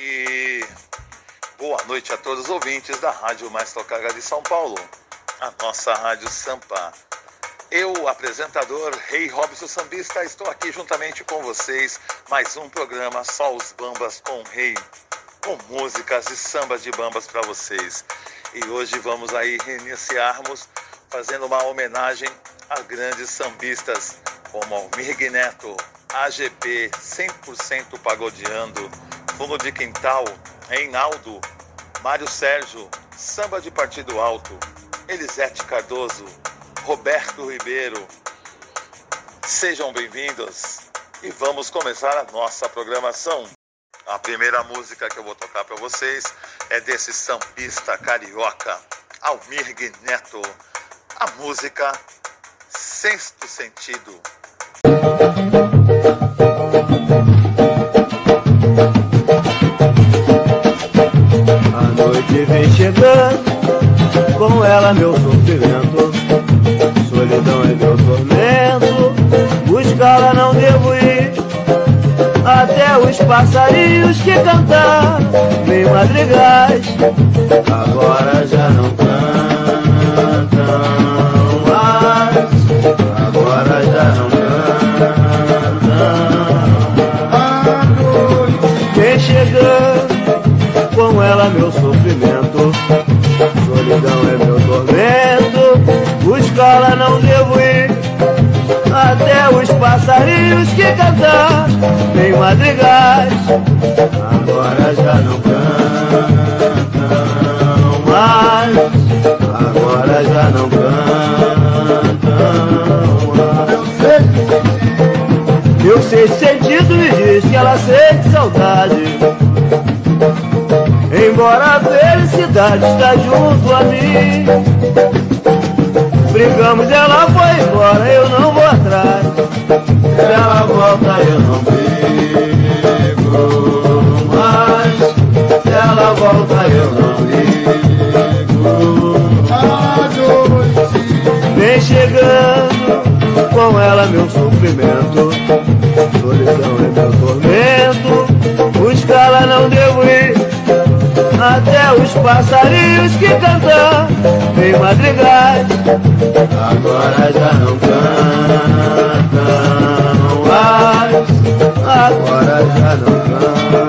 E boa noite a todos os ouvintes da Rádio Mais Tocada de São Paulo, a nossa Rádio Sampa. Eu, apresentador Rei Robson Sambista, estou aqui juntamente com vocês, mais um programa Só os Bambas com Rei, com músicas e sambas de bambas para vocês. E hoje vamos aí reiniciarmos fazendo uma homenagem a grandes sambistas como Almir Neto, AGP 100% pagodeando, Fundo de Quintal, Reinaldo, Mário Sérgio, Samba de Partido Alto, Elisete Cardoso, Roberto Ribeiro. Sejam bem-vindos e vamos começar a nossa programação. A primeira música que eu vou tocar para vocês é desse sambista carioca, Almir Neto. A música Sexto Sentido. Noite vem chegando, com ela meu sofrimento solidão é meu tormento. Buscá-la não devo ir. Até os passarinhos que cantaram nem madrigais, agora já não cantam ela meu sofrimento. Solidão é meu tormento escola não devo ir. Até os passarinhos que cantam tem madrigais, agora já não cantam mais. Agora já não cantam mais. Meu sexto sentido me diz que ela sente saudade. Embora a felicidade está junto a mim Brigamos, ela foi embora, eu não vou atrás. Se ela volta, eu não brigo mais. Se ela volta, eu não brigo. Vem chegando com ela meu sofrimento. Até os passarinhos que cantam Vem madrigais Agora já não cantam mais. Agora já não cantam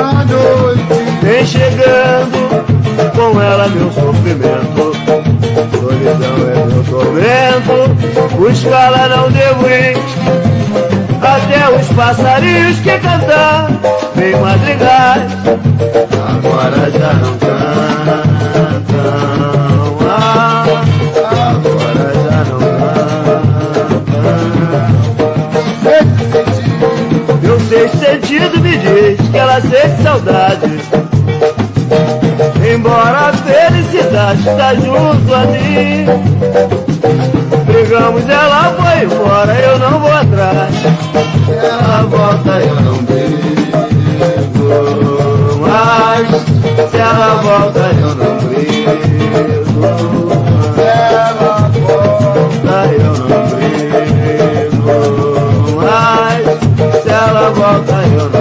A noite Vem chegando Com ela meu sofrimento. Solidão é meu tormento Buscá-la não devo ir Até os passarinhos que cantam vem madrigais, agora já não cantam. Ah, agora já não cantam. Meu sexto sentido me diz que ela sente saudade. Embora a felicidade está junto a mim. Brigamos, ela foi embora, eu não vou atrás. Ela volta, eu não vejo mais. Se ela volta, eu não brigo. Se ela volta, eu não brigo mais. Se ela volta, eu não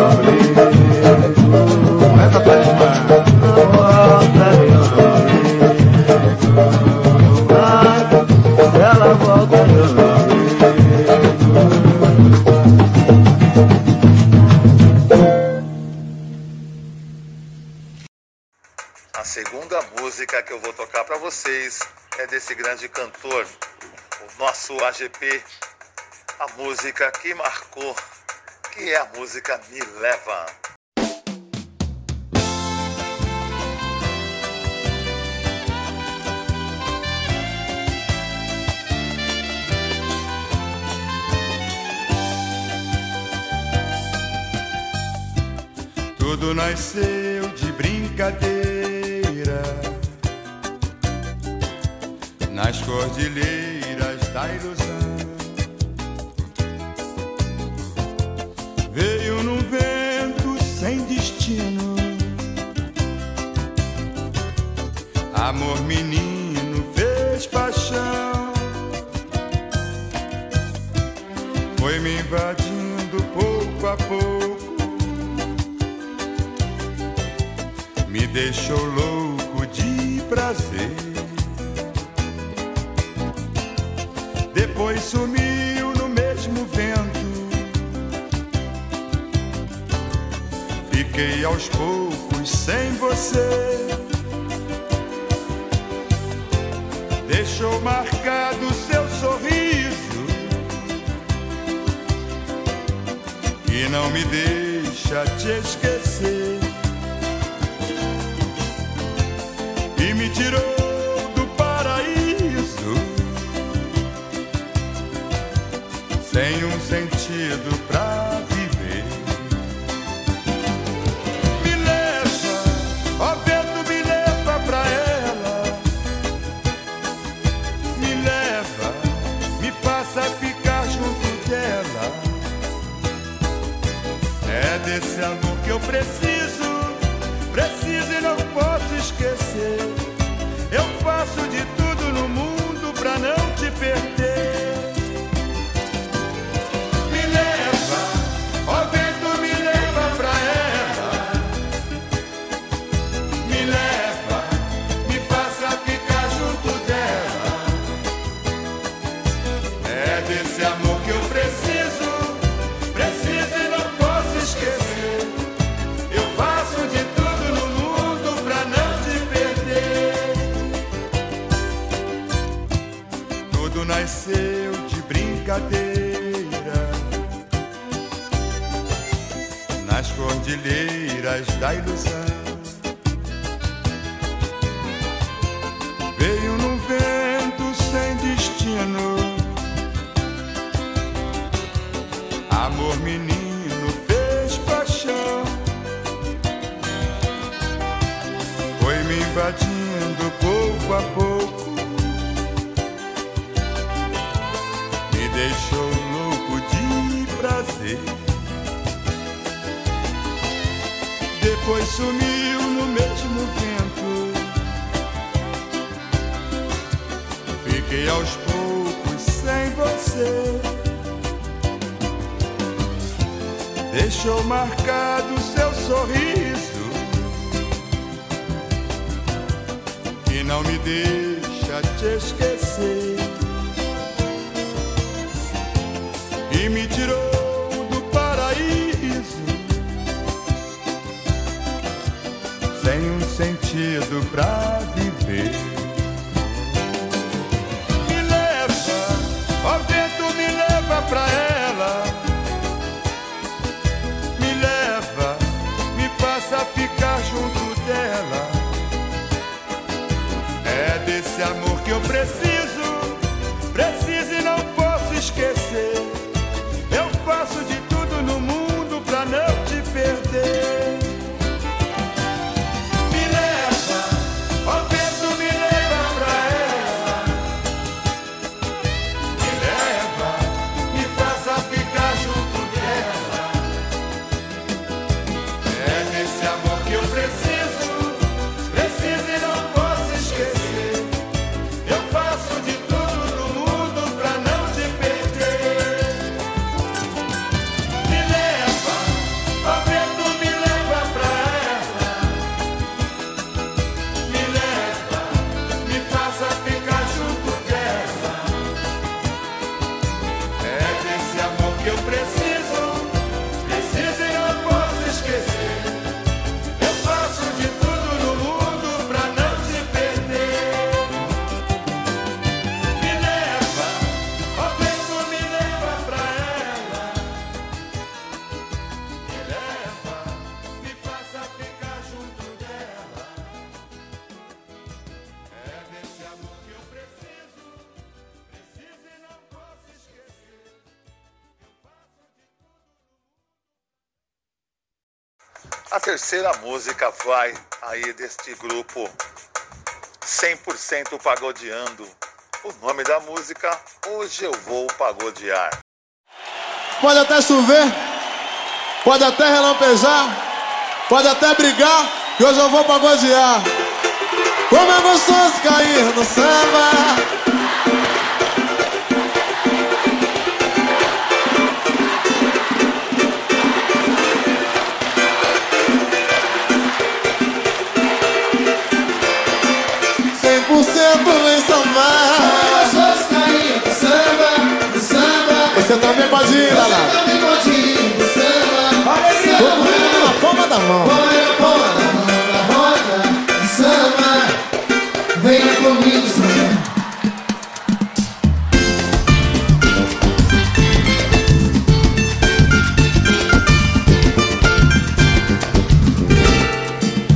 música que eu vou tocar para vocês. É desse grande cantor, o nosso AGP, a música que marcou, que é a música Me Leva. Tudo nasceu de brincadeira nas cordilheiras da ilusão. Veio num vento sem destino, amor menino fez paixão, foi me invadindo pouco a pouco, me deixou louco. fiquei aos poucos sem você. Deixou marcado seu sorriso e não me deixa te esquecer. E me tirou do paraíso sem um sentido terceira música vai aí deste grupo 100% pagodeando. O nome da música Hoje eu vou pagodear. Pode até chover, pode até relampejar, pode até brigar, que hoje eu vou pagodear. Como é gostoso cair no samba. Ir no samba. Todo mundo na palma da mão. Põe a palma na mão na roda do samba. Venha comigo samba.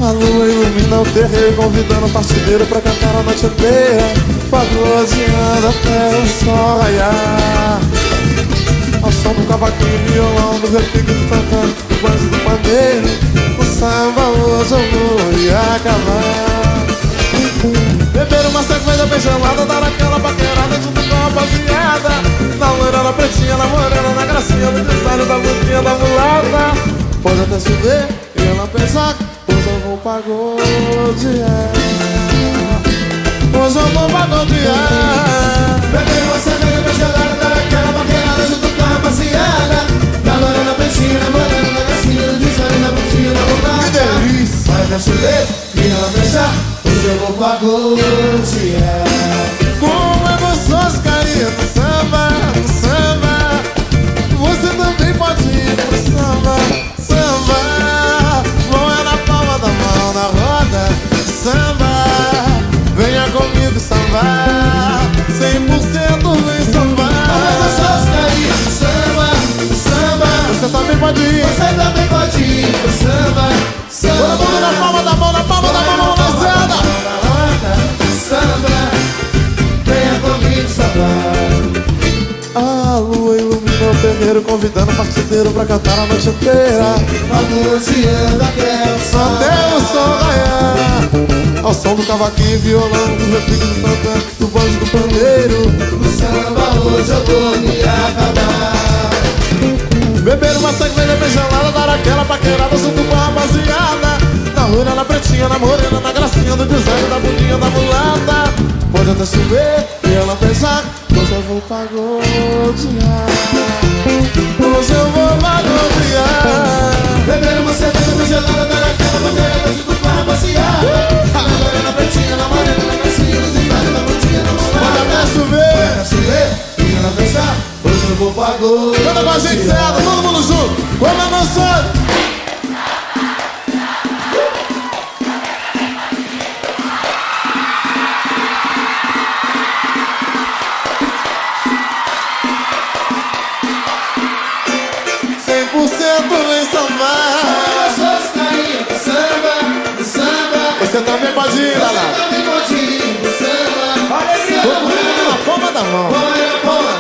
A lua ilumina o terreiro, convidando o partideiro pra cantar a noite inteira. Pagodeando até o sol raiar. Som do cavaquinho violão, do repique do tantã, do banjo do pandeiro. O samba hoje eu vou acabar. Beber uma cerveja bem gelada, dar aquela paquerada junto com a rapaziada. Na loira, na pretinha, na morena, na gracinha, no design da bundinha da mulata. Pode até chover e ela pensar, hoje eu vou pagodear. Hoje eu vou pagodear. Que delícia! Vai pra chover e ela fechar, hoje eu vou pagodear. Como é gostoso no samba, samba. Você também pode ir pro samba, samba. Mão é na palma da mão, na roda Samba, venha comigo sambar 100% pode ir Você também pode ir pro samba, samba. Mundo na palma da mão, na palma da mão, mão na seda Na roda, samba. Venha comigo sambar. A lua ilumina o terreiro Convidando o partideiro pra cantar a noite inteira Pagodeando até o sol. Até o sol raiar Ao som do cavaquinho violão Do repique do tantã, do banjo do pandeiro No samba hoje eu vou me acabar. Beber uma cerveja bem gelada Dar aquela paquerada junto com a rapaziada. Na loira, na pretinha, na morena Na gracinha do design, da bundinha da mulata. Pode até chover e ela pensar Hoje eu vou pagodear pagodear. Canta com a gente, todo mundo junto. É gostoso. Cem por cento em samba, no samba. Você também pode ir, Lala. Você também pode ir samba. Todo mundo na palma da mão. Põe a palma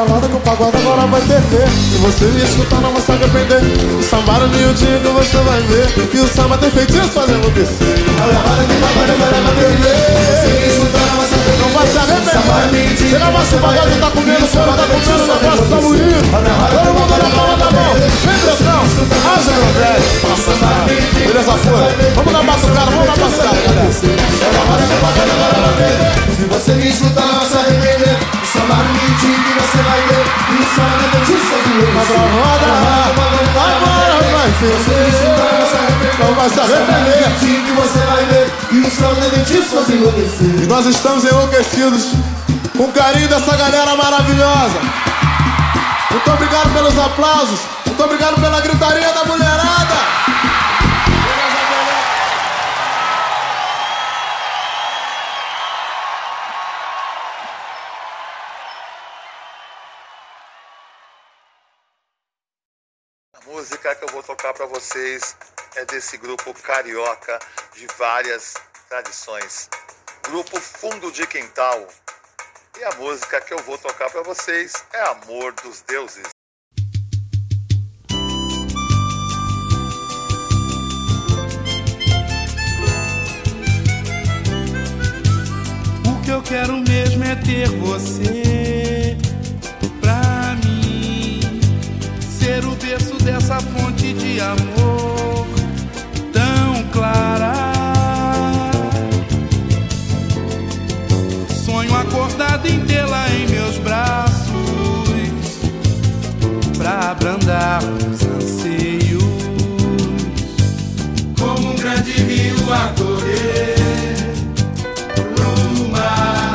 galera. Abra a roda que o pagode agora vai ter E você me escutar não vai se arrepender. O samba no miudinho que você vai ver. Que o samba tem feitiço fazendo descer Olha a roda que o pagode agora vai perder. Você me escutar, não vai saber Não vai se arrepender. Chega mais o pagode tá comendo Fora tá comendo, o negócio tá bonito Todo mundo na palma da mão. Vem, pressão Haja, meu velho Beleza, foi Vamos dar batucada, vamos batucada, Olha a que o pagode agora vai perder. Se você me escutar, não vai se arrepender. Samba no mentir que você vai ver. E o samba não tem disso, Abra a roda Agora vai ser Não vai se arrepender que você vai ver E sol dentista faz enlouquecer E nós estamos enlouquecidos com o carinho dessa galera maravilhosa. Muito obrigado pelos aplausos. Muito obrigado pela gritaria da mulherada. Música que eu vou tocar para vocês é desse grupo carioca de várias tradições. Grupo Fundo de Quintal. E a música que eu vou tocar para vocês é Amor dos Deuses. O que eu quero mesmo é ter você amor tão clara. Sonho acordado em tê-la em meus braços pra abrandar os anseios. Como um grande rio a correr no mar,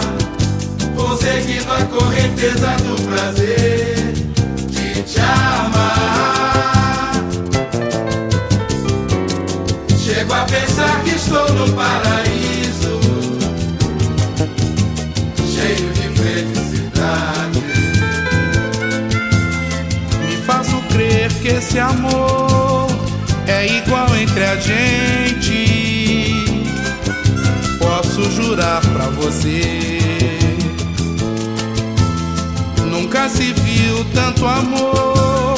vou seguindo a correnteza do prazer de te amar. Paraíso, cheio de felicidade. Me faço crer que esse amor é igual entre a gente. Posso jurar pra você. Nunca se viu tanto amor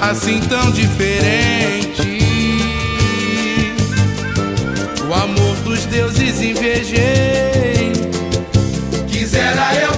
assim tão diferente. Deuses invejei. Quisera eu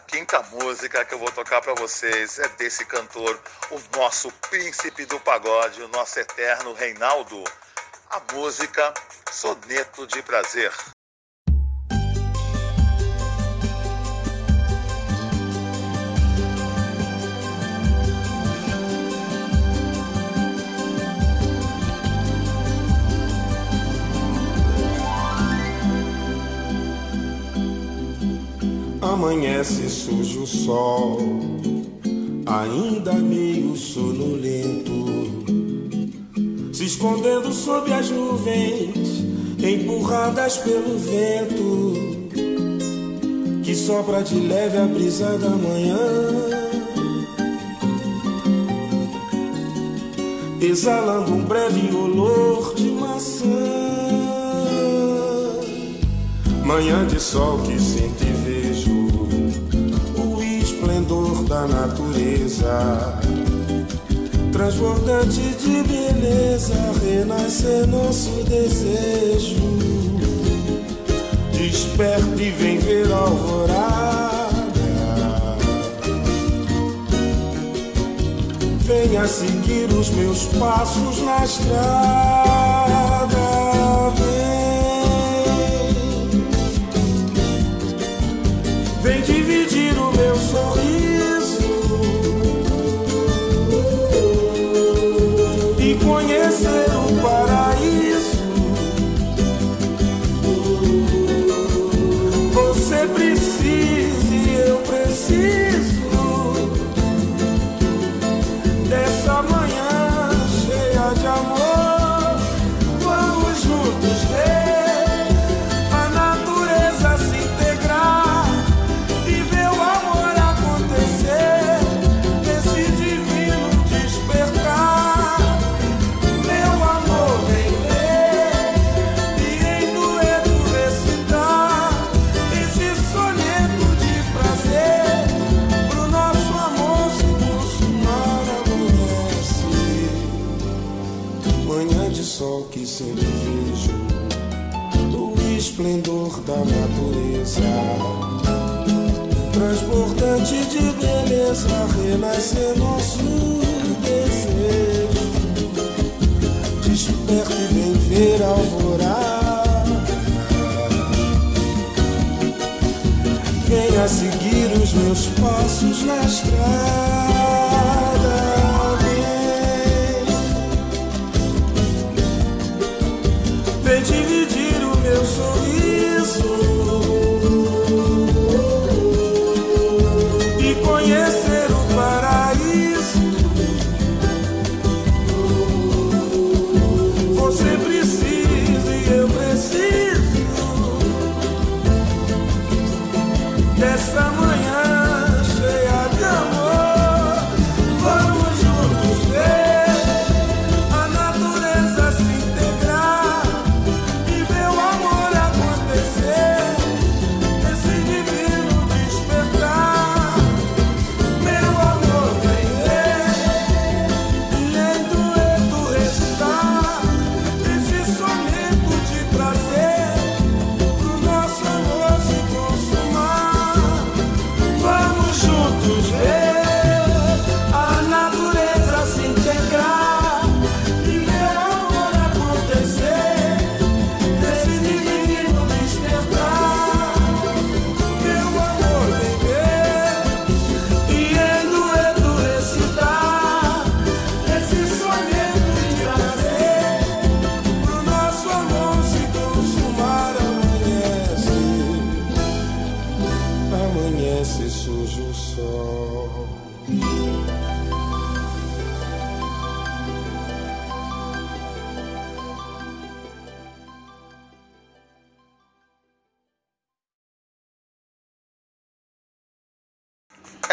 A quinta música que eu vou tocar para vocês é desse cantor, o nosso príncipe do pagode, o nosso eterno Reinaldo. A música Soneto de Prazer. Amanhece sujo o sol, ainda meio sonolento, se escondendo sob as nuvens, empurradas pelo vento, que sopra de leve a brisa da manhã. Exalando um breve olor de maçã. Manhã de sol que sinto e da natureza transbordante de beleza, renascer nosso desejo. Desperta e vem ver a alvorada. Venha seguir os meus passos na estrada.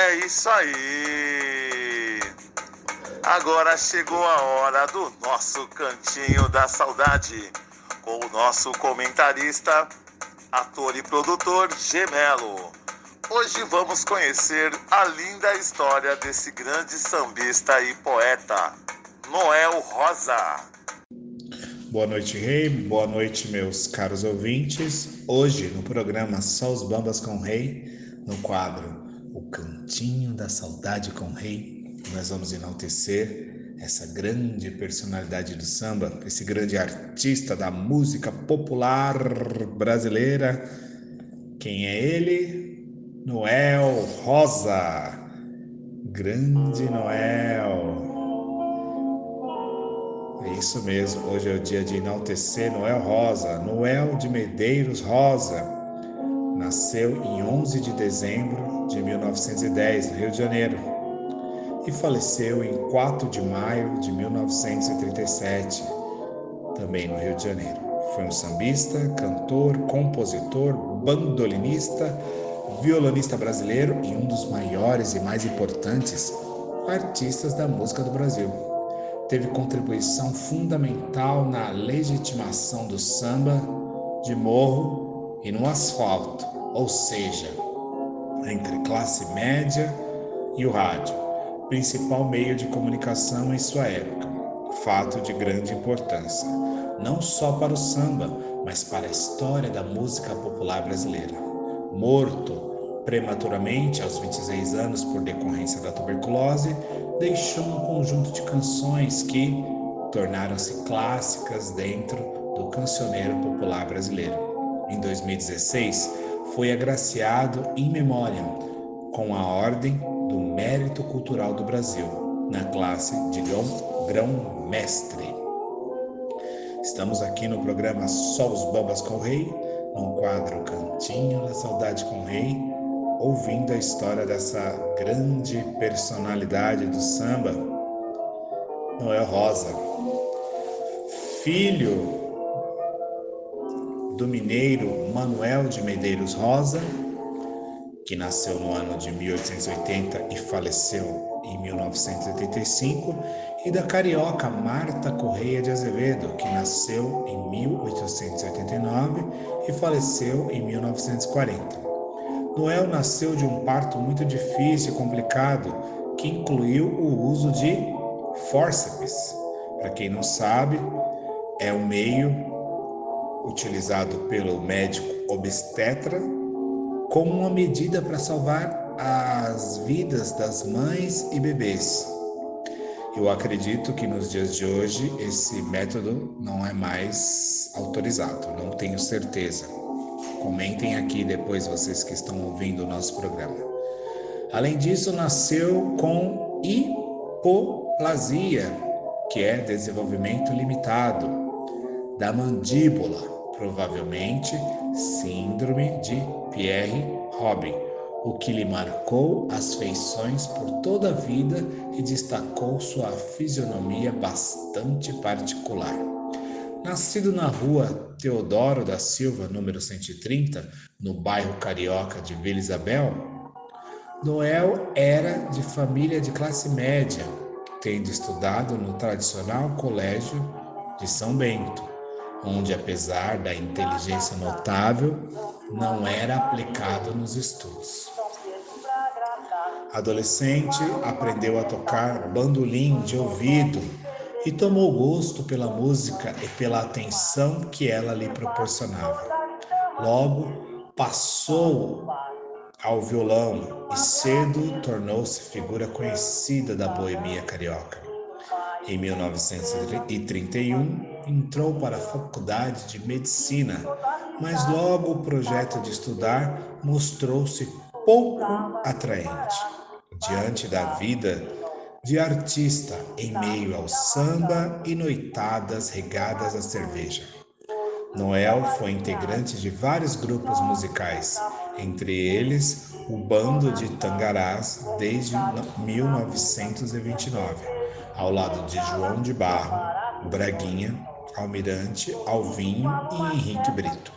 É isso aí! Agora chegou a hora do nosso Cantinho da Saudade, com o nosso comentarista, ator e produtor Gemelo. Hoje vamos conhecer a linda história desse grande sambista e poeta, Noel Rosa. Boa noite, Rei. Boa noite, meus caros ouvintes. Hoje, no programa Só os Bambas com o Rei, no quadro Cantinho da Saudade com o Rei, nós vamos enaltecer essa grande personalidade do samba, esse grande artista da música popular brasileira. Quem é ele? Noel Rosa. Grande Noel. É isso mesmo, hoje é o dia de enaltecer Noel Rosa, Noel de Medeiros Rosa. Nasceu em 11 de dezembro de 1910, no Rio de Janeiro, e faleceu em 4 de maio de 1937, também no Rio de Janeiro. Foi um sambista, cantor, compositor, bandolinista, violonista brasileiro e um dos maiores e mais importantes artistas da música do Brasil teve contribuição fundamental na legitimação do samba de morro e no asfalto, ou seja, entre classe média e o rádio. principal meio de comunicação em sua época, fato de grande importância, não só para o samba, mas para a história da música popular brasileira. Morto prematuramente aos 26 anos por decorrência da tuberculose, deixou um conjunto de canções que tornaram-se clássicas dentro do cancioneiro popular brasileiro. Em 2016, foi agraciado em memória com a Ordem do Mérito Cultural do Brasil, na classe de grão-mestre. Estamos aqui no programa Só os Bambas com o Rei, no quadro Cantinho da Saudade com o Rei, ouvindo a história dessa grande personalidade do samba, Noel Rosa, filho do mineiro Manuel de Medeiros Rosa, que nasceu no ano de 1880 e faleceu em 1985, e da carioca Marta Correia de Azevedo, que nasceu em 1889 e faleceu em 1940. Noel nasceu de um parto muito difícil e complicado, que incluiu o uso de fórceps. Para quem não sabe, é o meio utilizado pelo médico obstetra como uma medida para salvar as vidas das mães e bebês. Eu acredito que nos dias de hoje esse método não é mais autorizado, não tenho certeza. Comentem aqui depois vocês que estão ouvindo o nosso programa. Além disso, nasceu com hipoplasia, que é desenvolvimento limitado da mandíbula, provavelmente síndrome de Pierre-Robin, o que lhe marcou as feições por toda a vida e destacou sua fisionomia bastante particular. Nascido na rua Teodoro da Silva, número 130, no bairro carioca de Vila Isabel, Noel era de família de classe média, tendo estudado no tradicional Colégio de São Bento, onde, apesar da inteligência notável, não era aplicado nos estudos. Adolescente, aprendeu a tocar bandolim de ouvido e tomou gosto pela música e pela atenção que ela lhe proporcionava. Logo, passou ao violão e cedo tornou-se figura conhecida da boemia carioca. Em 1931, entrou para a faculdade de medicina, mas logo o projeto de estudar mostrou-se pouco atraente. Diante da vida de artista em meio ao samba e noitadas regadas à cerveja. Noel foi integrante de vários grupos musicais, entre eles o Bando de Tangarás desde 1929 ao lado de João de Barro, Braguinha, Almirante, Alvinho e Henrique Brito.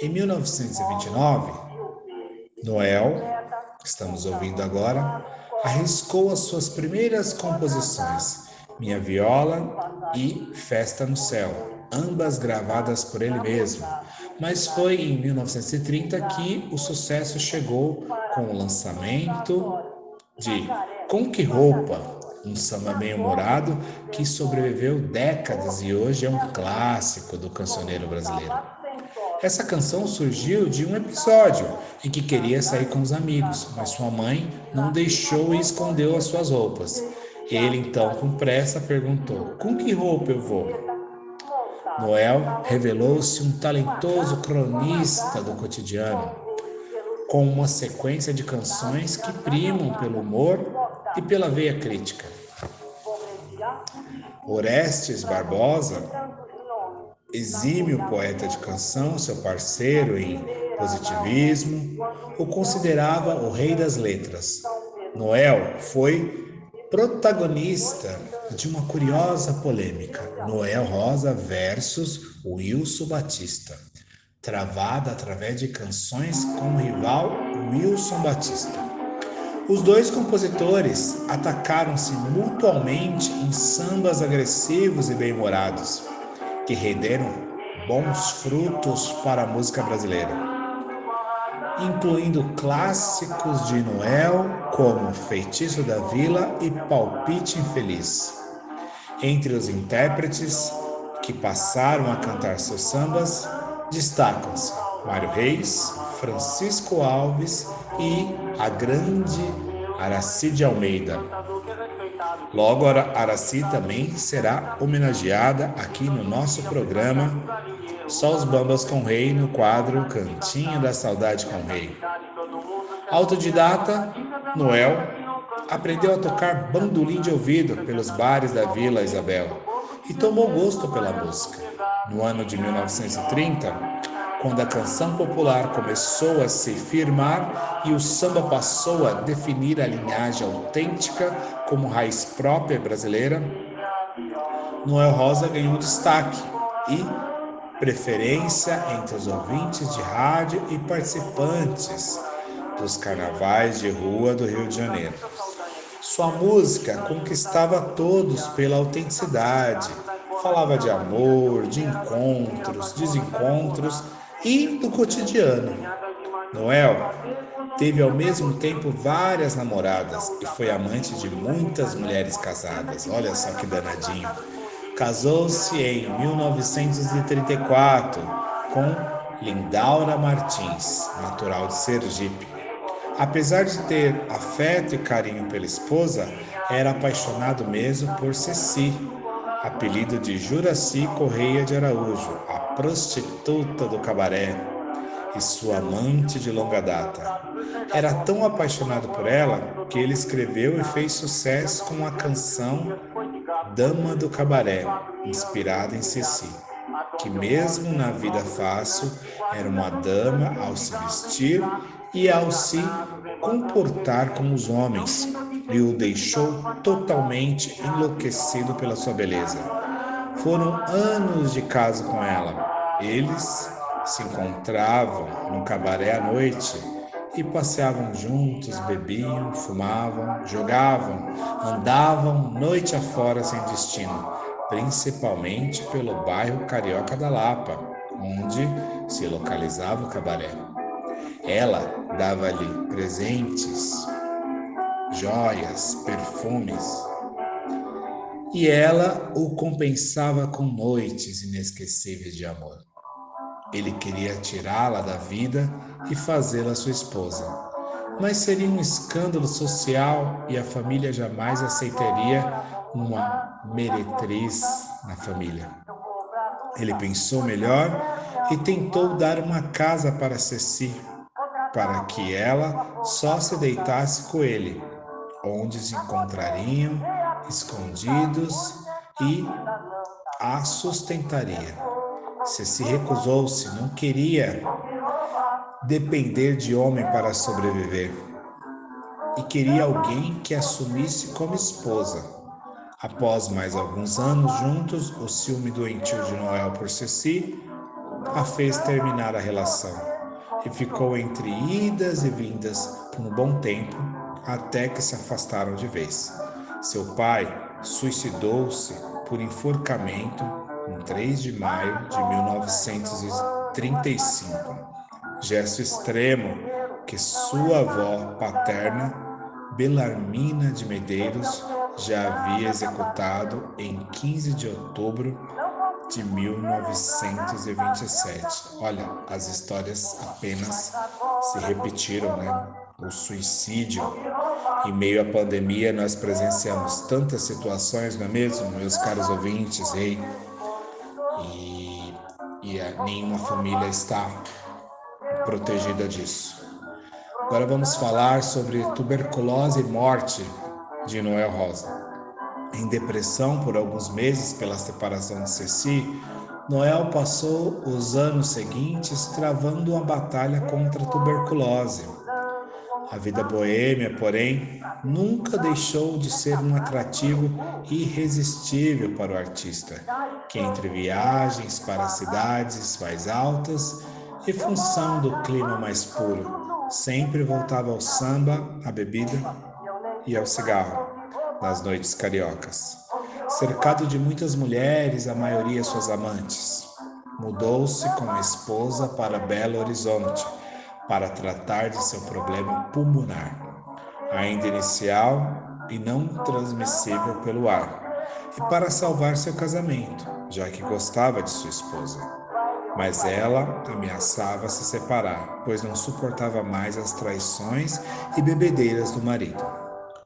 Em 1929, Noel, que estamos ouvindo agora, arriscou as suas primeiras composições, Minha Viola e Festa no Céu, ambas gravadas por ele mesmo. Mas foi em 1930 que o sucesso chegou com o lançamento de Com Que Roupa, um samba bem-humorado que sobreviveu décadas e hoje é um clássico do cancioneiro brasileiro. Essa canção surgiu de um episódio em que queria sair com os amigos, mas sua mãe não deixou e escondeu as suas roupas. Ele então, com pressa, perguntou: Com que roupa eu vou? Noel revelou-se um talentoso cronista do cotidiano, com uma sequência de canções que primam pelo humor e pela veia crítica. Orestes Barbosa, exímio poeta de canção, seu parceiro em positivismo, o considerava o rei das letras. Noel foi protagonista de uma curiosa polêmica, Noel Rosa versus Wilson Batista, travada através de canções com o rival Wilson Batista. Os dois compositores atacaram-se mutuamente em sambas agressivos e bem-humorados, que renderam bons frutos para a música brasileira. incluindo clássicos de Noel como Feitiço da Vila e Palpite Infeliz. Entre os intérpretes que passaram a cantar seus sambas, destacam-se Mário Reis, Francisco Alves e a grande Aracide Almeida. Logo, Araci também será homenageada aqui no nosso programa Só os Bambas com Rei no quadro Cantinho da Saudade com Rei. Autodidata, Noel aprendeu a tocar bandolim de ouvido pelos bares da Vila Isabel e tomou gosto pela música. No ano de 1930, quando a canção popular começou a se firmar e o samba passou a definir a linhagem autêntica como raiz própria brasileira, Noel Rosa ganhou destaque e preferência entre os ouvintes de rádio e participantes dos carnavais de rua do Rio de Janeiro. Sua música conquistava todos pela autenticidade, falava de amor, de encontros, desencontros e do cotidiano. Noel teve ao mesmo tempo várias namoradas e foi amante de muitas mulheres casadas. Olha só que danadinho. Casou-se em 1934 com Lindaura Martins, natural de Sergipe. Apesar de ter afeto e carinho pela esposa, era apaixonado mesmo por Ceci, apelido de Juraci Correia de Araújo, a prostituta do cabaré e sua amante de longa data. Era tão apaixonado por ela que ele escreveu e fez sucesso com a canção Dama do Cabaré, inspirada em Ceci, que mesmo na vida fácil era uma dama ao se vestir e ao se comportar como os homens, e o deixou totalmente enlouquecido pela sua beleza. Foram anos de caso com ela. Eles se encontravam no cabaré à noite e passeavam juntos, bebiam, fumavam, jogavam, andavam noite afora sem destino, principalmente pelo bairro Carioca da Lapa, onde se localizava o cabaré. Ela dava-lhe presentes, joias, perfumes, e ela o compensava com noites inesquecíveis de amor. Ele queria tirá-la da vida e fazê-la sua esposa. Mas seria um escândalo social e a família jamais aceitaria uma meretriz na família. Ele pensou melhor e tentou dar uma casa para Ceci, para que ela só se deitasse com ele, onde se encontrariam escondidos e a sustentaria. Ceci recusou-se, não queria depender de homem para sobreviver e queria alguém que assumisse como esposa. Após mais alguns anos juntos, o ciúme doentio de Noel por Ceci a fez terminar a relação e ficou entre idas e vindas por um bom tempo até que se afastaram de vez. Seu pai suicidou-se por enforcamento em 3 de maio de 1935, gesto extremo que sua avó paterna, Belarmina de Medeiros, já havia executado em 15 de outubro de 1927. Olha, as histórias apenas se repetiram, né? O suicídio. Em meio à pandemia, nós presenciamos tantas situações, não é mesmo, meus caros ouvintes? Ei, e, e a, nenhuma família está protegida disso. Agora vamos falar sobre tuberculose e morte de Noel Rosa. Em depressão por alguns meses pela separação de Ceci, Noel passou os anos seguintes travando uma batalha contra a tuberculose. A vida boêmia, porém, nunca deixou de ser um atrativo irresistível para o artista, que entre viagens para cidades mais altas e função do clima mais puro, sempre voltava ao samba, à bebida e ao cigarro nas noites cariocas. Cercado de muitas mulheres, a maioria suas amantes, mudou-se com a esposa para Belo Horizonte para tratar de seu problema pulmonar, ainda inicial e não transmissível pelo ar, e para salvar seu casamento, já que gostava de sua esposa. Mas ela ameaçava se separar, pois não suportava mais as traições e bebedeiras do marido.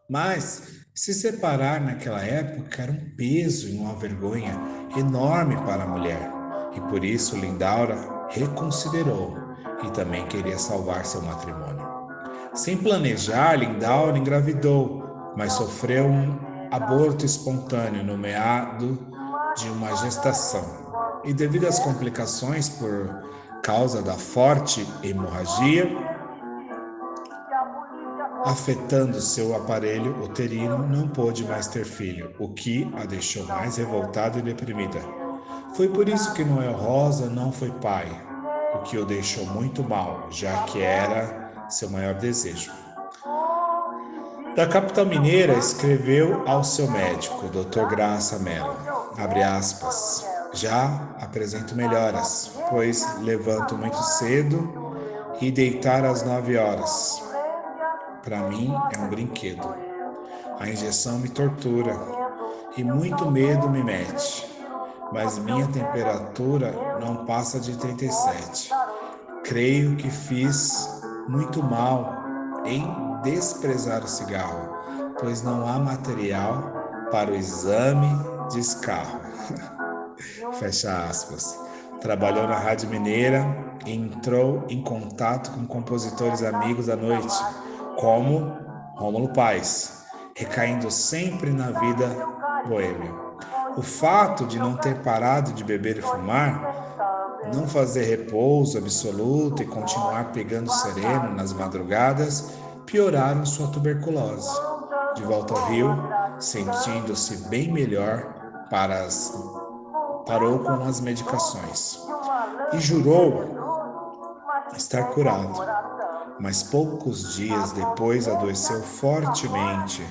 Mas se separar naquela época era um peso e uma vergonha enorme para a mulher, e por isso Lindaura reconsiderou e também queria salvar seu matrimônio. Sem planejar, Lindaura engravidou, mas sofreu um aborto espontâneo no meado de uma gestação. E devido às complicações por causa da forte hemorragia, afetando seu aparelho uterino, não pôde mais ter filho, o que a deixou mais revoltada e deprimida. Foi por isso que Noel Rosa não foi pai, o que o deixou muito mal, já que era seu maior desejo. Da capital mineira, escreveu ao seu médico, Dr. Graça Mello, abre aspas, já apresento melhoras, pois levanto muito cedo e deitar às nove horas para mim é um brinquedo. A injeção me tortura e muito medo me mete, mas minha temperatura não passa de 37. Creio que fiz muito mal em desprezar o cigarro, pois não há material para o exame de escarro. Fecha aspas. Trabalhou na Rádio Mineira e entrou em contato com compositores amigos à noite como Rômulo Paz, recaindo sempre na vida boêmia. O fato de não ter parado de beber e fumar, não fazer repouso absoluto e continuar pegando sereno nas madrugadas, pioraram sua tuberculose. De volta ao Rio, sentindo-se bem melhor, para as... parou com as medicações e jurou estar curado mas poucos dias depois adoeceu fortemente,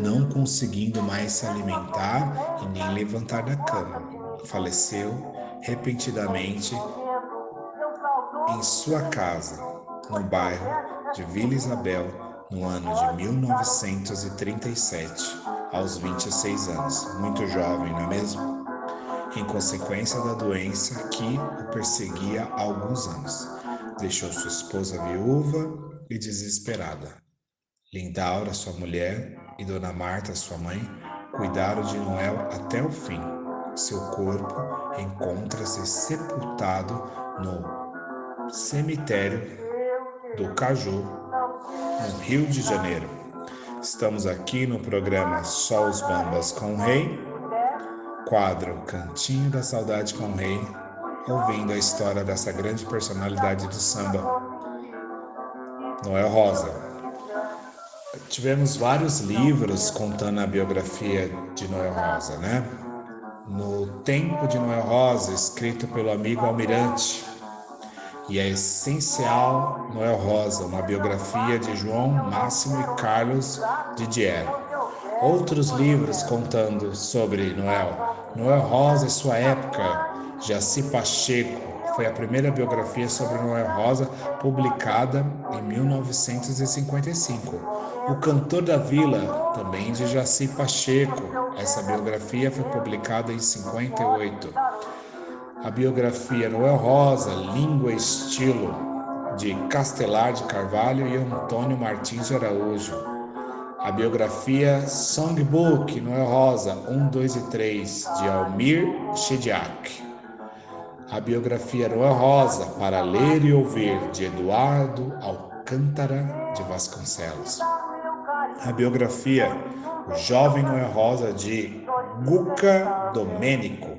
não conseguindo mais se alimentar e nem levantar da cama. Faleceu repentinamente em sua casa, no bairro de Vila Isabel, no ano de 1937, aos 26 anos. Muito jovem, não é mesmo? Em consequência da doença que o perseguia há alguns anos. Deixou sua esposa viúva e desesperada. Lindaura, sua mulher, e Dona Marta, sua mãe, cuidaram de Noel até o fim. Seu corpo encontra-se sepultado no cemitério do Caju, no Rio de Janeiro. Estamos aqui no programa Só os Bambas com o Rei, quadro Cantinho da Saudade com o Rei, ouvindo a história dessa grande personalidade do samba, Noel Rosa. Tivemos vários livros contando a biografia de Noel Rosa, né? No Tempo de Noel Rosa, escrito pelo amigo Almirante, e é essencial Noel Rosa, uma biografia de João Máximo e Carlos Didier. Outros livros contando sobre Noel. Noel Rosa e sua época, Jaci Pacheco foi a primeira biografia sobre Noel Rosa publicada em 1955. O Cantor da Vila, também de Jaci Pacheco. Essa biografia foi publicada em 58. A biografia Noel Rosa, Língua e Estilo, de Castelar de Carvalho e Antônio Martins de Araújo. A biografia Songbook Noel Rosa 1, 2 e 3, de Almir Shediak a biografia Noel Rosa, para ler e ouvir, de Eduardo Alcântara de Vasconcelos. A biografia O Jovem Noel Rosa, de Guca Domênico.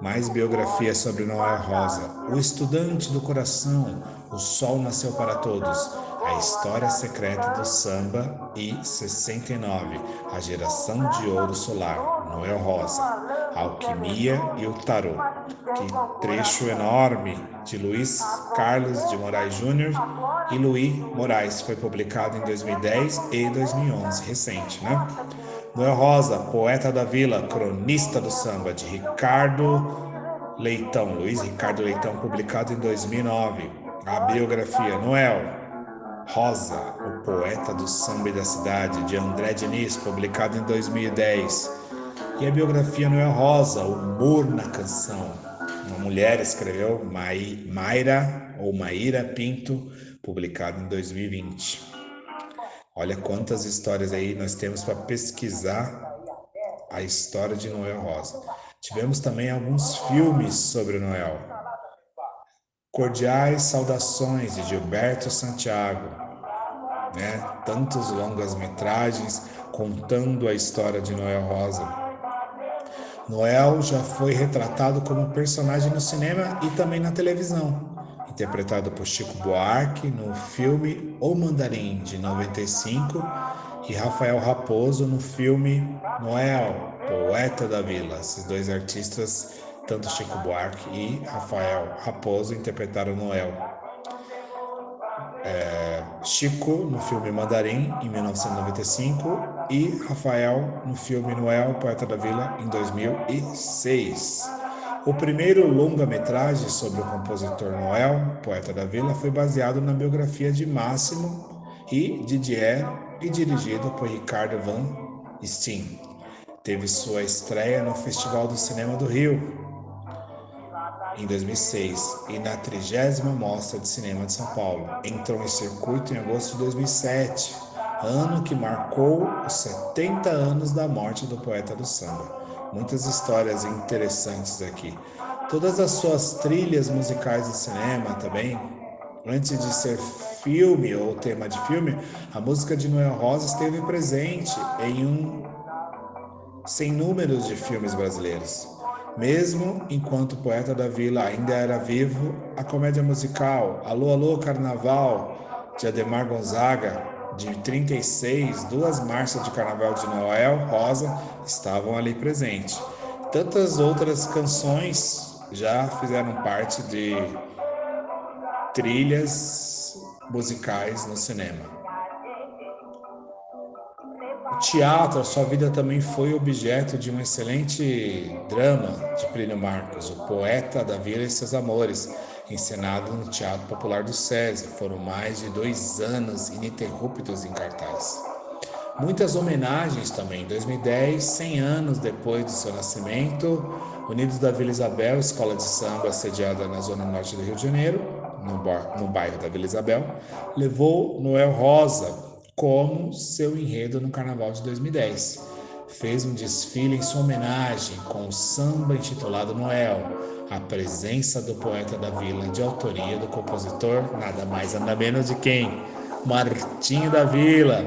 Mais biografias sobre Noel Rosa. O Estudante do Coração, O Sol Nasceu para Todos. A História Secreta do Samba e 69, A Geração de Ouro Solar, Noel Rosa, Alquimia e o Tarô. Que trecho enorme de Luiz Carlos de Moraes Júnior e Luiz Moraes, foi publicado em 2010 e 2011, recente, né? Noel Rosa, Poeta da Vila, Cronista do Samba, de Ricardo Leitão, Luiz Ricardo Leitão, publicado em 2009. A biografia Noel Rosa, o poeta do samba e da cidade, de André Diniz, publicado em 2010. E a biografia Noel Rosa, o humor na canção. Uma mulher escreveu, Mayra ou Maíra Pinto, publicado em 2020. Olha quantas histórias aí nós temos para pesquisar a história de Noel Rosa. Tivemos também alguns filmes sobre Noel. Cordiais Saudações de Gilberto Santiago, né? Tantos longas metragens contando a história de Noel Rosa. Noel já foi retratado como personagem no cinema e também na televisão, interpretado por Chico Buarque no filme O Mandarim de 95 e Rafael Raposo no filme Noel, Poeta da Vila. Esses dois artistas, tanto Chico Buarque e Rafael Raposo, interpretaram Noel. É, Chico no filme Mandarim, em 1995, e Rafael no filme Noel, Poeta da Vila, em 2006. O primeiro longa-metragem sobre o compositor Noel, poeta da Vila, foi baseado na biografia de Máximo e Didier e dirigido por Ricardo Van Steen. Teve sua estreia no Festival do Cinema do Rio em 2006 e na 30 Mostra de Cinema de São Paulo. Entrou em circuito em agosto de 2007, ano que marcou os 70 anos da morte do poeta do samba. Muitas histórias interessantes aqui. Todas as suas trilhas musicais de cinema também, antes de ser filme ou tema de filme, a música de Noel Rosa esteve presente em um sem números de filmes brasileiros. Mesmo enquanto o poeta da vila ainda era vivo, a comédia musical Alô Alô Carnaval de Ademar Gonzaga, de 36, duas marchas de carnaval de Noel Rosa estavam ali presentes. Tantas outras canções já fizeram parte de trilhas musicais no cinema. O teatro, a sua vida também foi objeto de um excelente drama de Plínio Marcos, o poeta da Vila e seus amores, encenado no Teatro Popular do SESI. Foram mais de dois anos ininterruptos em cartaz. Muitas homenagens também. Em 2010, 100 anos depois do seu nascimento, Unidos da Vila Isabel, escola de samba sediada na zona norte do Rio de Janeiro, no bairro da Vila Isabel, levou Noel Rosa como seu enredo no Carnaval de 2010. Fez um desfile em sua homenagem com o samba intitulado Noel, a presença do poeta da vila, de autoria do compositor, nada mais nada menos de quem? Martinho da Vila.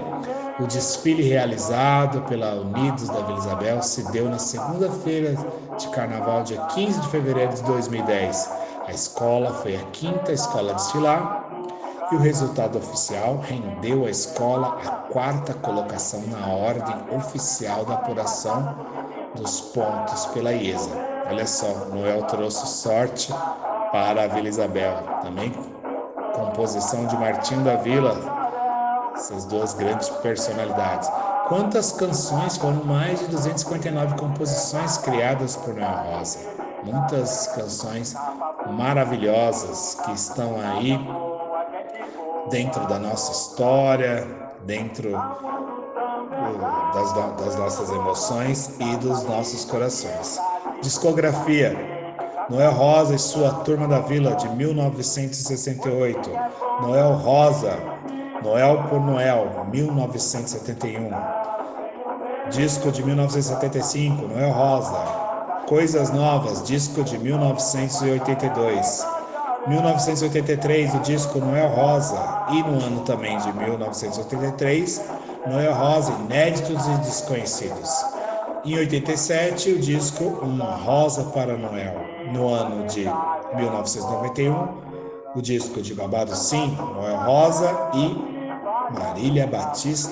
O desfile realizado pela Unidos da Vila Isabel se deu na segunda-feira de carnaval, dia 15 de fevereiro de 2010. A escola foi a quinta escola a desfilar e o resultado oficial rendeu à escola a quarta colocação na ordem oficial da apuração dos pontos pela IESA. Olha só, Noel trouxe sorte para a Vila Isabel. Também composição de Martinho da Vila, essas duas grandes personalidades. Quantas canções foram mais de 259 composições criadas por Noel Rosa? Muitas canções maravilhosas que estão aí dentro da nossa história, dentro das, das nossas emoções e dos nossos corações. Discografia: Noel Rosa e sua Turma da Vila, de 1968. Noel Rosa, Noel por Noel, 1971. Disco de 1975, Noel Rosa. Coisas Novas, disco de 1982. 1983, o disco Noel Rosa, e no ano também de 1983, Noel Rosa, Inéditos e Desconhecidos. Em 87, o disco Uma Rosa para Noel. No ano de 1991, o disco de Babado Sim, Noel Rosa e Marília Batista.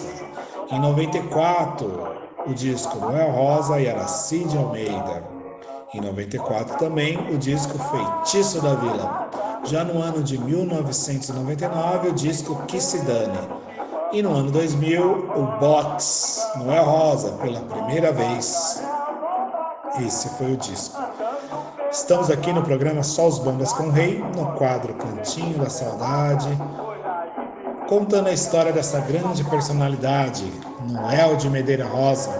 Em 94, o disco Noel Rosa e Aracide Almeida. Em 94 também o disco Feitiço da Vila. Já no ano de 1999 o disco Que Se Dane. E no ano 2000 o Box Noel Rosa pela primeira vez. Esse foi o disco. Estamos aqui no programa Só os Bambas com o Rei, no quadro Cantinho da Saudade, contando a história dessa grande personalidade, Noel de Medeira Rosa,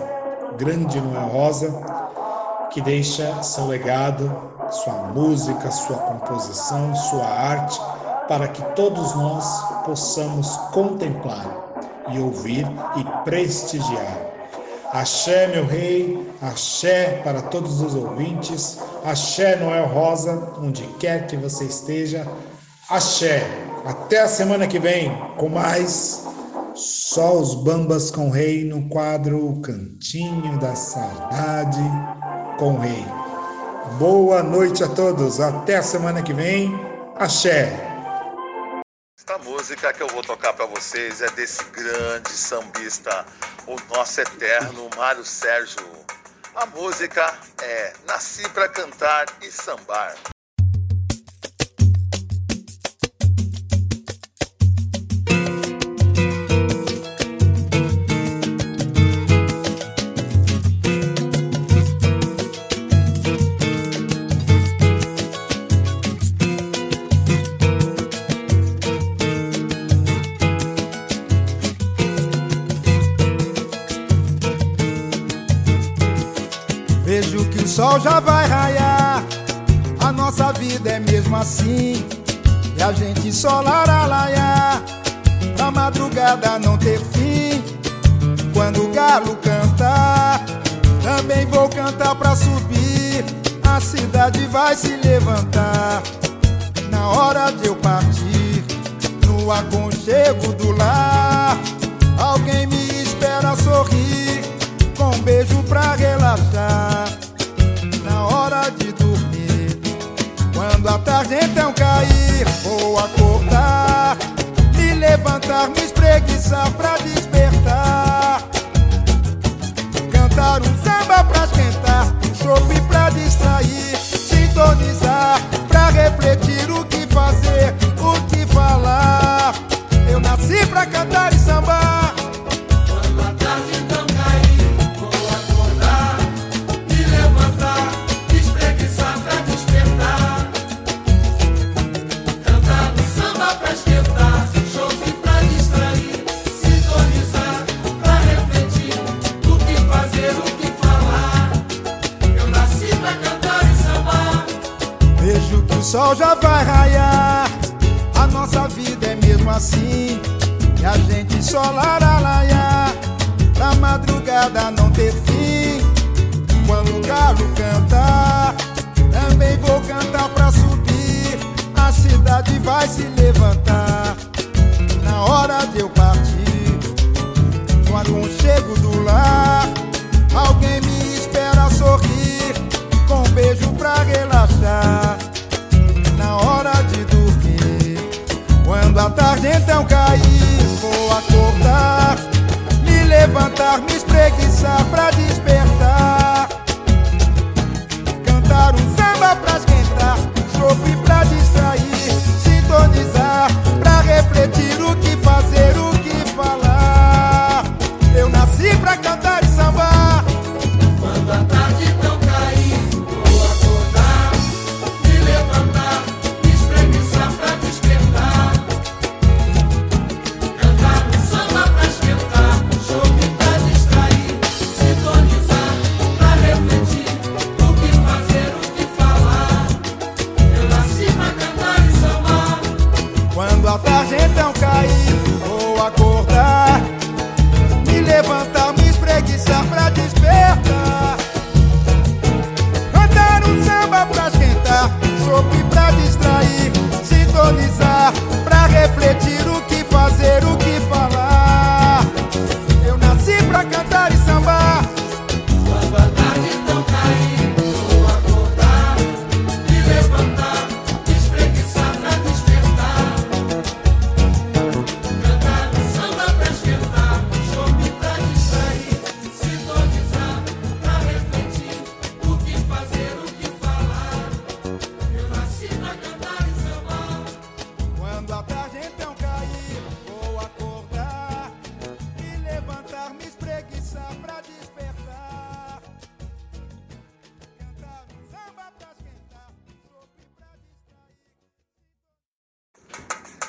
grande Noel Rosa, que deixa seu legado, sua música, sua composição, sua arte, para que todos nós possamos contemplar e ouvir e prestigiar. Axé, meu rei, axé para todos os ouvintes, axé Noel Rosa, onde quer que você esteja, axé. Até a semana que vem com mais Só os Bambas com o Rei no quadro Cantinho da Saudade com o Rei. Boa noite a todos, até a semana que vem, axé. Esta música que eu vou tocar para vocês é desse grande sambista, o nosso eterno Mário Sérgio. A música é Nasci para cantar e sambar. Mesmo assim. E a gente só laralaiar. Pra madrugada não ter fim. Quando o galo cantar, também vou cantar pra subir. A cidade vai se levantar. Na hora de eu partir, no aconchego do lar, alguém me espera sorrir com um beijo pra relaxar. Quando a tarde então cair, vou acordar, me levantar, me espreguiçar pra despertar. Cantar um samba pra esquentar, um chope pra distrair, sintonizar pra refletir o que fazer, o que falar. Eu nasci pra cantar e sambar. Sol já vai raiar. A nossa vida é mesmo assim. E a gente só laralaiar. Pra madrugada não ter fim. Quando o galo cantar, também vou cantar pra subir. A cidade vai se levantar. Na hora de eu partir, no aconchego do lar, alguém me espera sorrir. Com um beijo pra relaxar. Tarde então cair, vou acordar, me levantar, me espreguiçar pra despertar. Cantar um samba pra esquentar, chope pra distrair,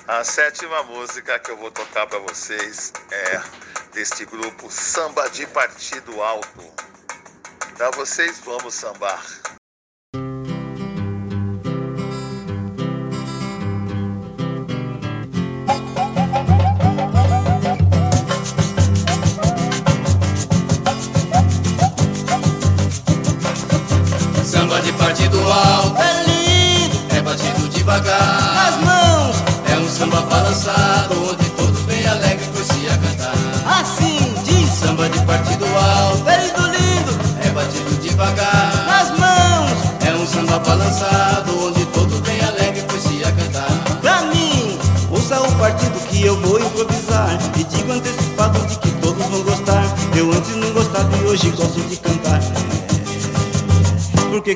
A sétima música que eu vou tocar para vocês é deste grupo Samba de Partido Alto. Para vocês, vamos sambar.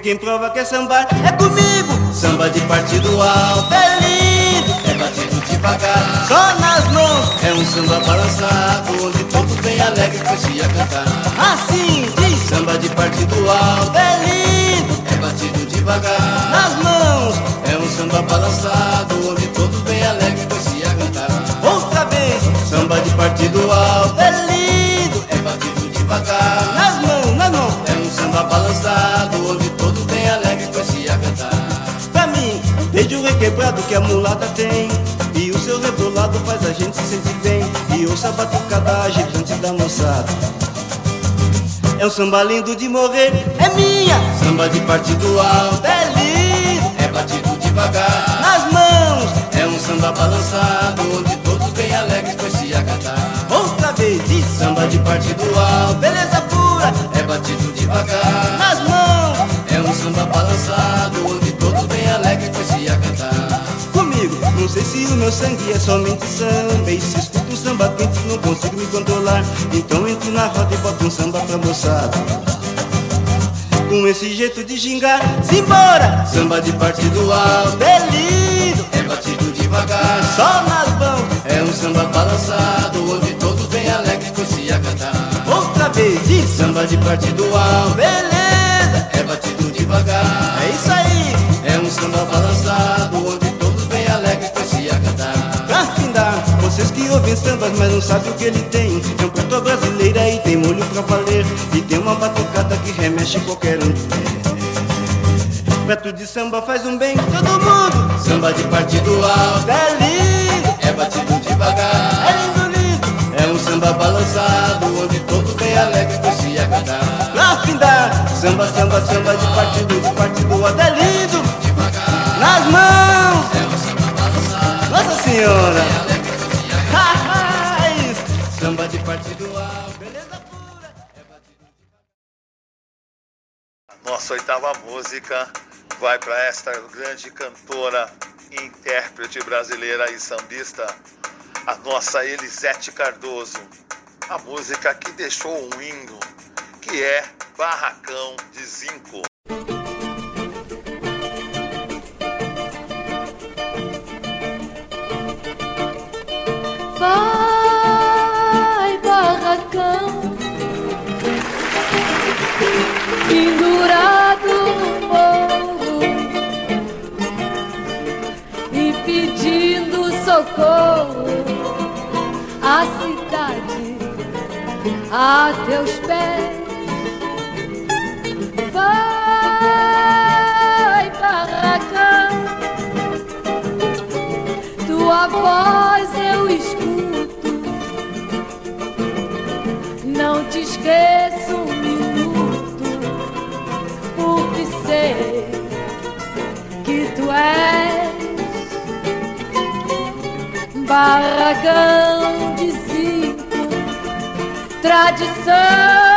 Quem prova que é sambar é comigo Samba de partido alto, É lindo, é batido devagar. só nas mãos, É um samba balançado, onde todos bem alegre poesia cantar. assim diz. Samba de partido alto, É lindo, é batido devagar. nas mãos, É um samba balançado, onde todos bem alegre poesia cantar. outra vez. Samba de partido alto, tem E o seu rebolado faz a gente se sentir bem E ouça a batucada agitante da moçada É um samba lindo de morrer, É minha, Samba de partido alto, é lindo, é batido devagar. nas mãos, É um samba balançado, onde todos bem alegres poesia cantar. outra vez. Diz, Samba de partido alto, beleza pura, é batido devagar. nas mãos, É um samba balançado, sei se o meu sangue é somente samba E se escuto um samba quente não consigo me controlar Então entro na roda e boto um samba pra moçada Com esse jeito de gingar, simbora. Samba de partido alto, É lindo, é batido devagar. só nas mãos, É um samba balançado, onde todos bem alegres poesia cantar. outra vez. Diz, Samba de partido alto, beleza, é batido devagar. é isso aí. Sambas, mas não sabem o que ele tem. É um cantor brasileira e tem molho pra valer. E tem uma batucada que remexe qualquer um. Prato de samba faz um bem todo mundo. Samba de partido alto, É lindo, é batido devagar. é lindo, lindo, É um samba balançado, onde todos bem alegres poesia cantar. pra findar. Samba, samba, samba de partido, de partido É até lindo, Devagar, nas mãos, é um samba balançado, Nossa Senhora. Alegre De partido alto. beleza pura. Nossa oitava música vai para esta grande cantora, intérprete brasileira e sambista, a nossa Elisete Cardoso. A música que deixou um hino, que é Barracão de Zinco. Vai, cidade a teus pés. Vai, barracão, tua voz eu escuto. Não te esqueço um minuto, porque sei que tu és barragão tradição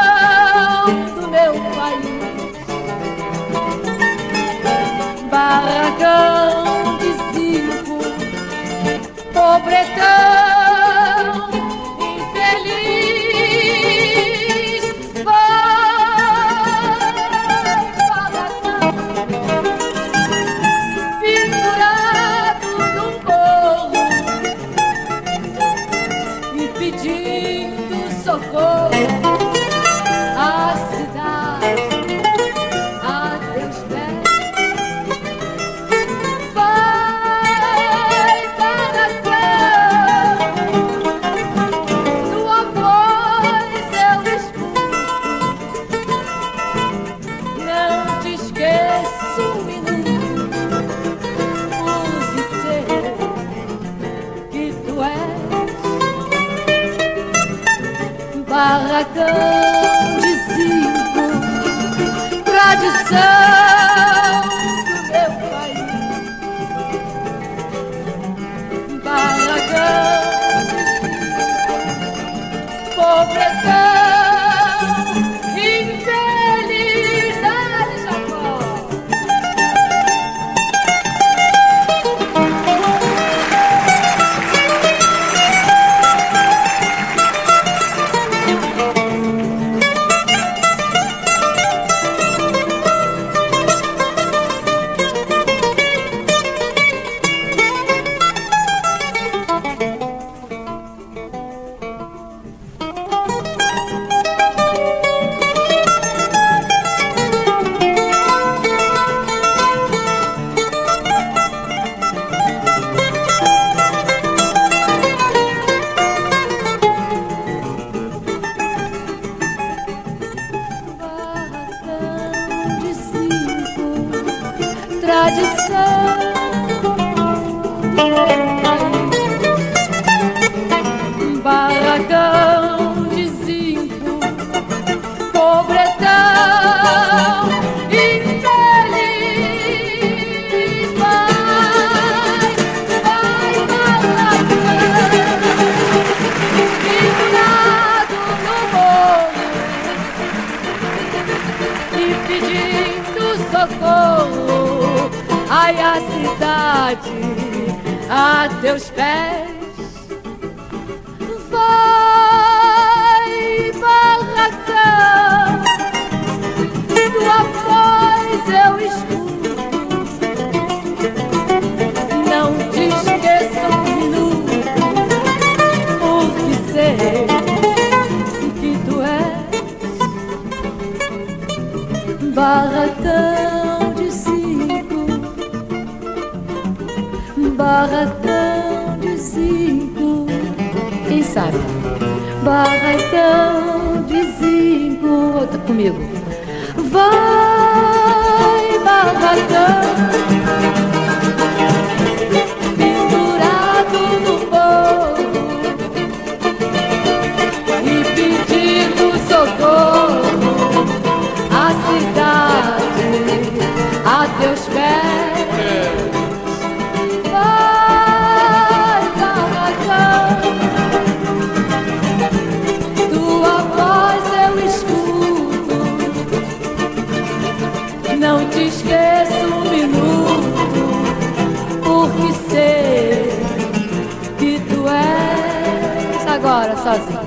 Não te esqueço um minuto, porque sei que tu és agora sozinho.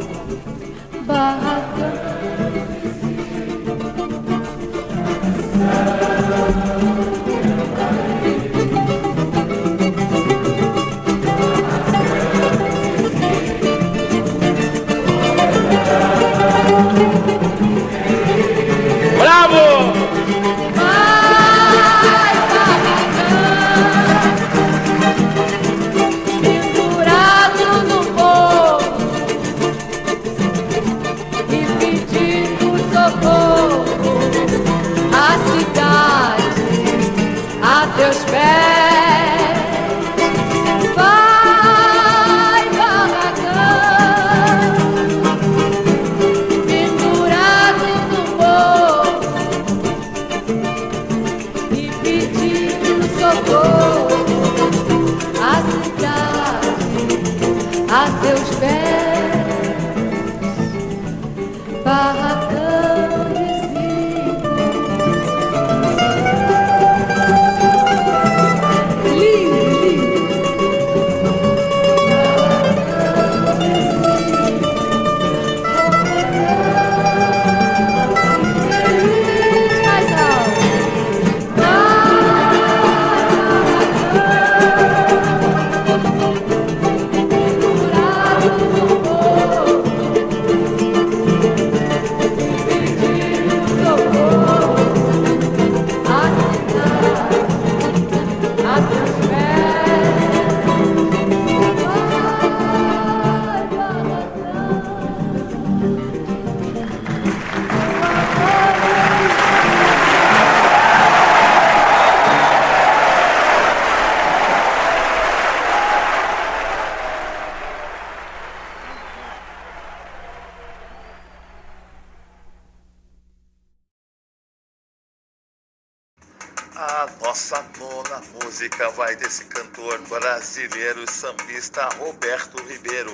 Nossa nona música vai desse cantor brasileiro e sambista Roberto Ribeiro.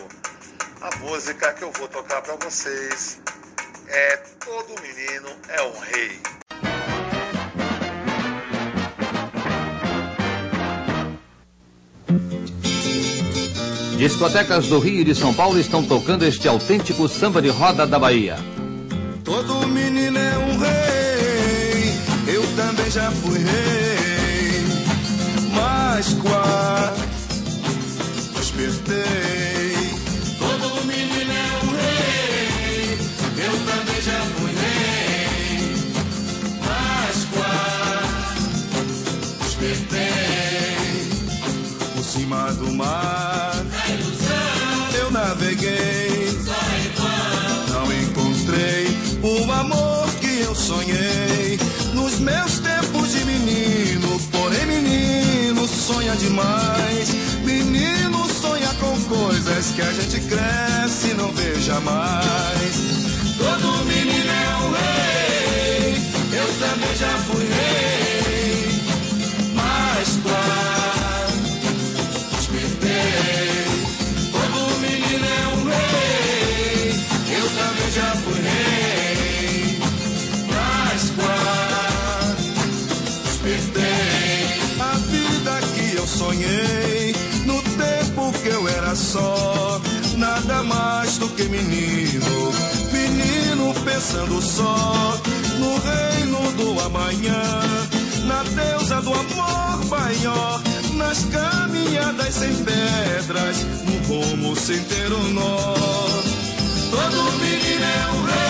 A música que eu vou tocar para vocês é Todo Menino é um Rei. Discotecas do Rio e de São Paulo estão tocando este autêntico samba de roda da Bahia. Todo menino é um rei, eu também já fui rei, quase despertei. Todo menino é um rei, eu também já fui rei, quase despertei. Por cima do mar, eu naveguei, não encontrei o amor que eu sonhei. Nos meus sonha demais. Menino sonha com coisas que a gente cresce e não vê jamais. Todo menino é um rei, eu também já fui rei, só, nada mais do que menino, menino pensando só no reino do amanhã, na deusa do amor maior, nas caminhadas sem pedras, no rumo sem ter um nó. Todo menino é um rei,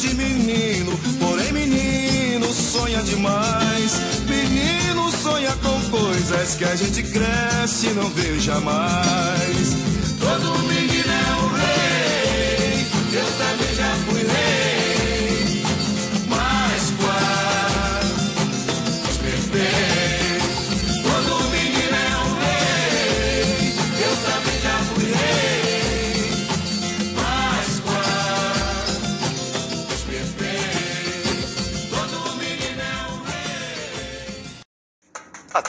de menino. Porém, menino sonha demais. Menino sonha com coisas que a gente cresce e não vê jamais.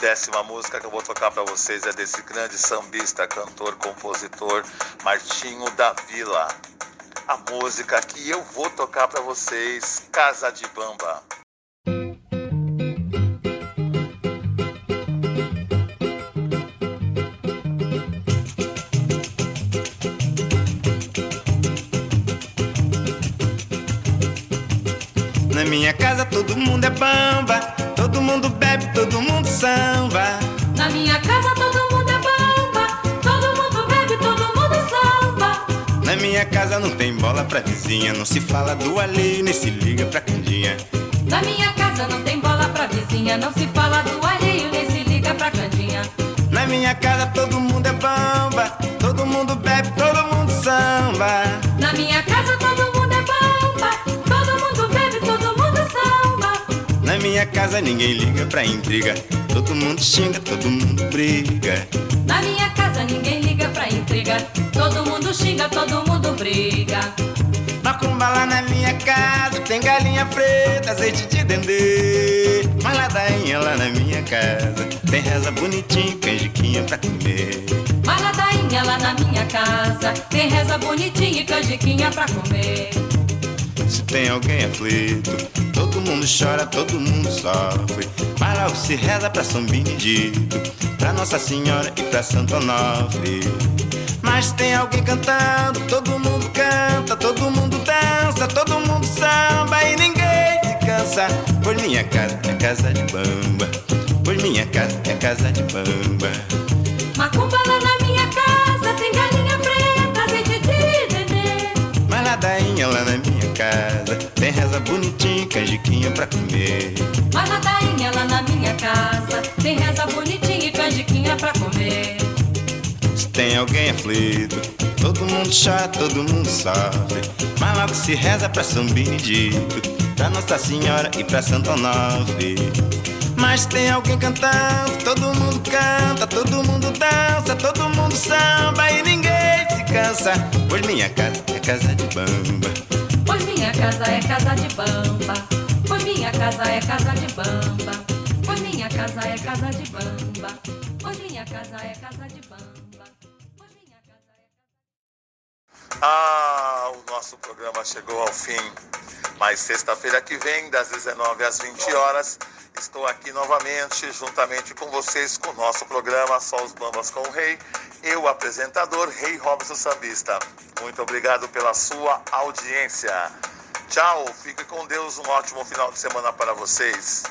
Décima música que eu vou tocar para vocês é desse grande sambista, cantor, compositor Martinho da Vila. A música que eu vou tocar para vocês, Casa de Bamba. Na minha casa todo mundo é bamba, mundo bebe, todo mundo samba. Na minha casa todo mundo é bamba, todo mundo bebe, todo mundo samba. Na minha casa não tem bola pra vizinha, não se fala do alheio, nem se liga pra candinha. Na minha casa não tem bola pra vizinha, não se fala do alheio, nem se liga pra candinha. Na minha casa todo mundo é bamba, todo mundo bebe, todo mundo samba. Na minha casa minha casa ninguém liga pra intriga, todo mundo xinga, todo mundo briga. Na minha casa ninguém liga pra intriga, todo mundo xinga, todo mundo briga. Macumba lá na minha casa, tem galinha preta, azeite de dendê. Mas ladainha lá na minha casa, tem reza bonitinho, canjiquinha pra comer. Mas ladainha lá na minha casa, tem reza bonitinha e canjiquinha pra comer. Se tem alguém aflito, todo mundo chora, todo mundo sofre. Mas logo se reza pra São Benedito, pra Nossa Senhora e pra Santo Onofre. Mas tem alguém cantando, todo mundo canta, todo mundo dança, todo mundo samba e ninguém se cansa. Por minha casa é casa de bamba, por minha casa é casa de bamba. Macumba lá na minha casa, tem galinha ladainha lá na minha casa, tem reza bonitinha, canjiquinha pra comer. Mas ladainha lá na minha casa tem reza bonitinha e canjiquinha pra comer. Se tem alguém aflito, todo mundo chora, todo mundo sofre. Mas logo se reza pra São Benedito, pra Nossa Senhora e pra Santo Onofre. Mas tem alguém cantando, todo mundo canta, todo mundo dança, todo mundo samba e ninguém se cansa. Pois minha casa é casa de bamba. Pois minha casa é casa de bamba. Pois minha casa é casa de bamba. Pois minha casa é casa de bamba. Pois minha casa é casa de bamba. Ah, o nosso programa chegou ao fim. Mas sexta-feira que vem, das 19 às 20 horas, estou aqui novamente, juntamente com vocês, com o nosso programa Só os Bambas com o Rei. Eu, apresentador, Rei Robson Sambista. Muito obrigado pela sua audiência. Tchau, fique com Deus, um ótimo final de semana para vocês.